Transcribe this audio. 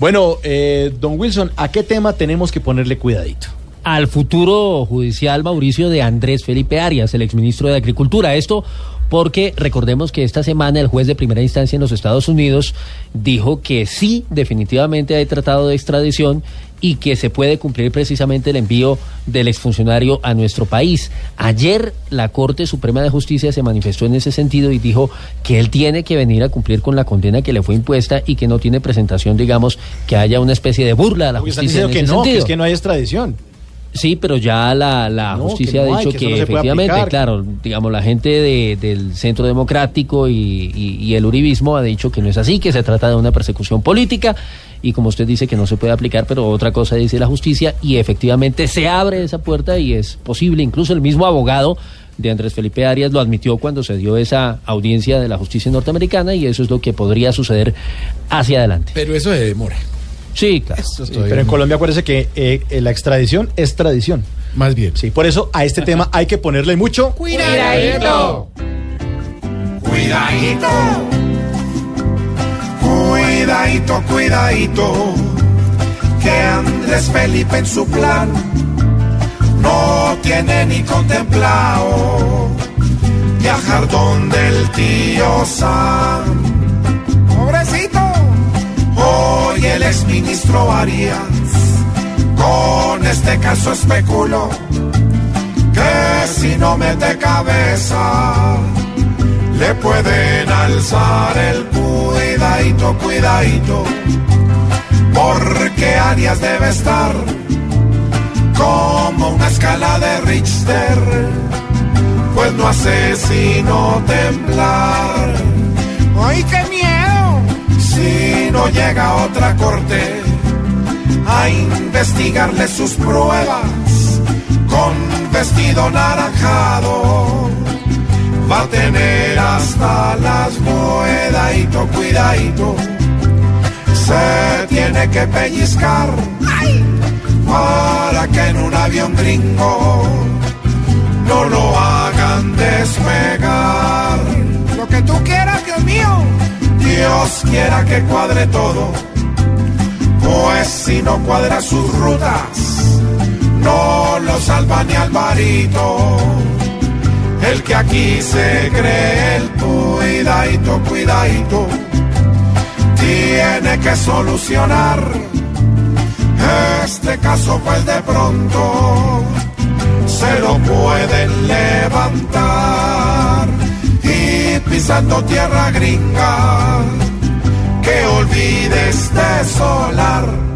Bueno, eh, don Wilson, ¿a qué tema tenemos que ponerle cuidadito? Al futuro judicial Mauricio de Andrés Felipe Arias, el exministro de Agricultura. Esto porque recordemos que esta semana el juez de primera instancia en los Estados Unidos dijo que sí, definitivamente hay tratado de extradición y que se puede cumplir precisamente el envío del exfuncionario a nuestro país. Ayer la Corte Suprema de Justicia se manifestó en ese sentido y dijo que él tiene que venir a cumplir con la condena que le fue impuesta y que no tiene presentación, digamos, que haya una especie de burla a la justicia. que no, que es que no hay extradición. Sí, pero ya la, justicia ha dicho que, efectivamente, claro, digamos, la gente del Centro Democrático y, el Uribismo ha dicho que no es así, que se trata de una persecución política y como usted dice que no se puede aplicar, pero otra cosa dice la justicia y efectivamente se abre esa puerta y es posible, incluso el mismo abogado de Andrés Felipe Arias lo admitió cuando se dio esa audiencia de la justicia norteamericana y eso es lo que podría suceder hacia adelante. Pero eso se demora. Sí, claro. pero en Colombia acuérdese que eh, la extradición es tradición. Más bien. Sí, por eso a este tema hay que ponerle mucho cuidadito. Cuidadito. Cuidadito, cuidadito. Que Andrés Felipe en su plan no tiene ni contemplado viajar donde el tío Sam. Pobrecito exministro Arias, con este caso especulo que si no mete cabeza, le pueden alzar el cuidadito, cuidadito, porque Arias debe estar como una escala de Richter, pues no hace sino temblar. ¡Ay, qué miedo! No llega otra corte a investigarle sus pruebas con vestido naranjado, va a tener hasta las cuidadito, cuidadito, se tiene que pellizcar para que en un avión gringo no lo hagan quiera que cuadre todo, pues si no cuadra sus rutas, no lo salva ni Alvarito. El que aquí se cree el cuidadito, cuidadito, tiene que solucionar este caso, pues de pronto se lo pueden levantar pisando tierra gringa, que olvides de solar